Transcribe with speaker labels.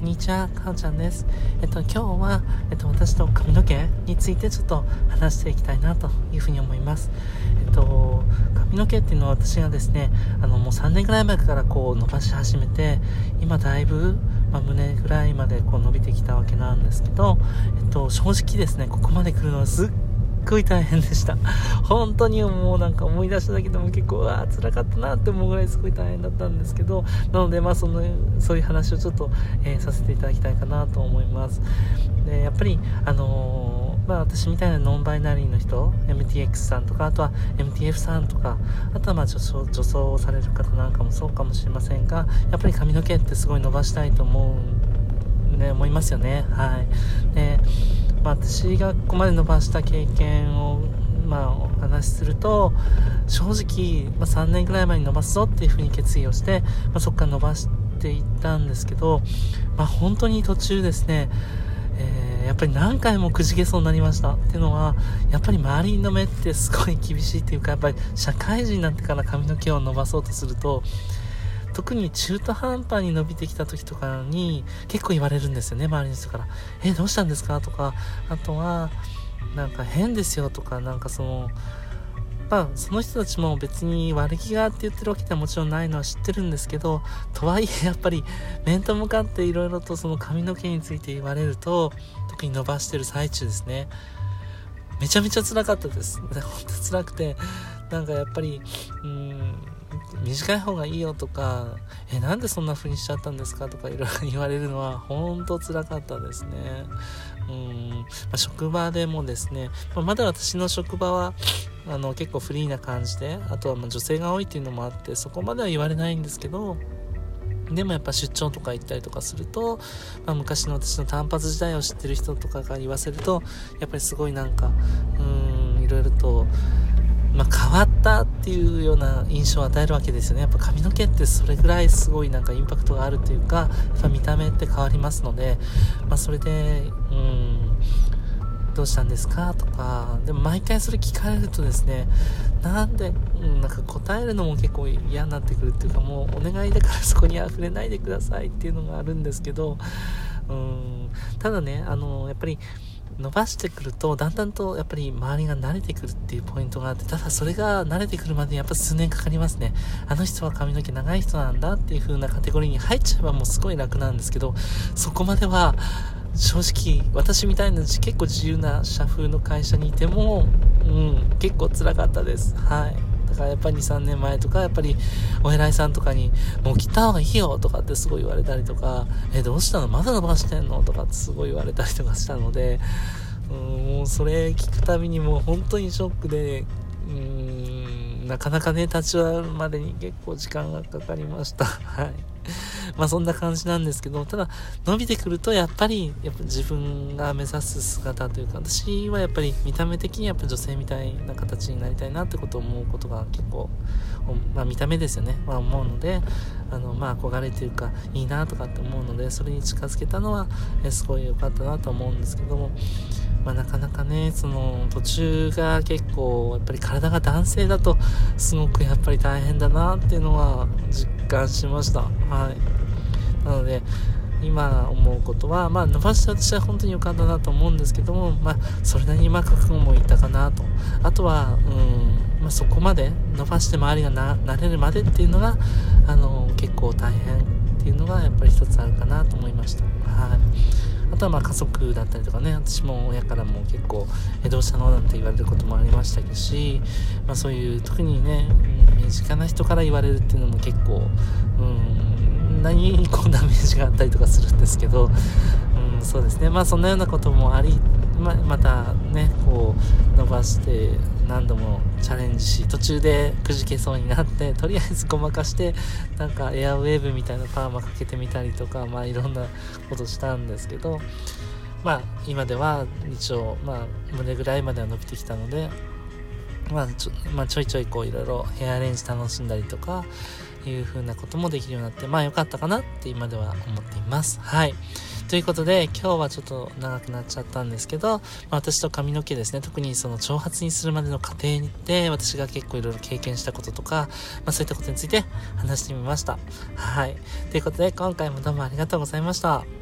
Speaker 1: こんにちは、かおちゃんです。えっと、今日は、えっと、私と髪の毛についてちょっと話していきたいなというふうに思います。えっと、髪の毛っていうのは私がですね、あの、もう3年ぐらい前からこう伸ばし始めて、今だいぶ、まあ、胸ぐらいまでこう伸びてきたわけなんですけど、えっと、正直ですね、ここまで来るのはすっごい大変でした。本当にもうなんか思い出しただけでも結構、わあ、辛かったなって思うぐらいすごい大変だったんですけど、なので、まあ、その、そういう話をちょっと、えー、させていただきたいかなと思います。で、やっぱり、あのー、まあ、私みたいなノンバイナリーの人、MTX さんとか、あとは MTF さんとか、あとはまあ女装女装される方なんかもそうかもしれませんが、やっぱり髪の毛ってすごい伸ばしたいと思う、ね、思いますよね。はい。で、まあ、私がここまで伸ばした経験を、まあ、お話しすると正直、まあ、3年ぐらい前に伸ばすぞっていうふうに決意をして、まあ、そこから伸ばしていったんですけど、まあ、本当に途中ですね、えー、やっぱり何回もくじけそうになりました。っていうのはやっぱり周りの目ってすごい厳しいっていうかやっぱり社会人になってから髪の毛を伸ばそうとすると特に中途半端に伸びてきた時とかに結構言われるんですよね、周りの人から。え、どうしたんですか？とか、あとは、なんか変ですよとか、なんかその、まあ、その人たちも別に悪気があって言ってるわけではもちろんないのは知ってるんですけど、とはいえやっぱり面と向かっていろいろとその髪の毛について言われると、特に伸ばしてる最中ですね。めちゃめちゃ辛かったです。本当辛くて、なんかやっぱり、うん、短い方がいいよとか、え、なんでそんな風にしちゃったんですかとかいろいろ 言われるのは本当辛かったですね。うん、まあ、職場でもですね、まあ、まだ私の職場は、あの、結構フリーな感じで、あとはま女性が多いっていうのもあって、そこまでは言われないんですけど、でもやっぱ出張とか行ったりとかすると、まあ、昔の私の単発時代を知ってる人とかが言わせると、やっぱりすごいなんか、うん、いろいろと、まあ、変わったっていうような印象を与えるわけですよね。やっぱ髪の毛ってそれぐらいすごいなんかインパクトがあるというか、やっぱ見た目って変わりますので、まあ、それで、うん、どうしたんですか？とか、でも毎回それ聞かれるとですね、なんで、うん、なんか答えるのも結構嫌になってくるっていうか、もうお願いだからそこには触れないでくださいっていうのがあるんですけど、うん、ただね、あの、やっぱり、伸ばしてくると、だんだんとやっぱり周りが慣れてくるっていうポイントがあって、ただそれが慣れてくるまでやっぱ数年かかりますね。あの人は髪の毛長い人なんだっていう風なカテゴリーに入っちゃえばもうすごい楽なんですけど、そこまでは正直私みたいな結構自由な社風の会社にいても、うん、結構辛かったです。はい。だからやっぱり2、3年前とか、やっぱりお偉いさんとかに、もう切った方がいいよとかってすごい言われたりとか、え、どうしたの？まだ伸ばしてんの？とかってすごい言われたりとかしたので、うん、もうそれ聞くたびにもう本当にショックで、うん、なかなかね、立ち上がるまでに結構時間がかかりました。はい。まあそんな感じなんですけど、ただ伸びてくるとやっぱり、やっぱ自分が目指す姿というか、私はやっぱり見た目的にやっぱ女性みたいな形になりたいなってことを思うことが結構、まあ見た目ですよね、まあ思うので、あの、まあ憧れというか、いいなとかって思うので、それに近づけたのは、えすごい良かったなと思うんですけども、まあ、なかなかね、その途中が結構やっぱり体が男性だとすごくやっぱり大変だなっていうのは実感しました。はい。なので、今思うことは、まあ、伸ばして私は本当に良かったなと思うんですけども、まあ、それなりにうまあ覚悟もいたかなと。あとは、うん、まあ、そこまで伸ばして周りがな慣れるまでっていうのが、あの、結構大変っていうのがやっぱり一つあるかなと思いました。はい。あとはまあ家族だったりとかね、私も親からも結構、え、どうしたのなんて言われることもありましたし、まあそういう特にね、身近な人から言われるっていうのも結構、うん、なにこうダメージがあったりとかするんですけど、うん、そうですね。まあそんなようなこともありままたねこう伸ばして何度もチャレンジし途中でくじけそうになってとりあえずごまかしてなんかエアウェーブみたいなパーマかけてみたりとかまあいろんなことしたんですけどまあ今では一応まあ胸ぐらいまでは伸びてきたのでまあちょ,、まあ、ちょいちょいこういろいろヘアアレンジ楽しんだりとかいう風なこともできるようになって、まあ良かったかなって今では思っています。はい。ということで、今日はちょっと長くなっちゃったんですけど、まあ、私と髪の毛ですね、特にその長髪にするまでの過程で、私が結構いろいろ経験したこととか、まあ、そういったことについて話してみました。はい。ということで、今回もどうもありがとうございました。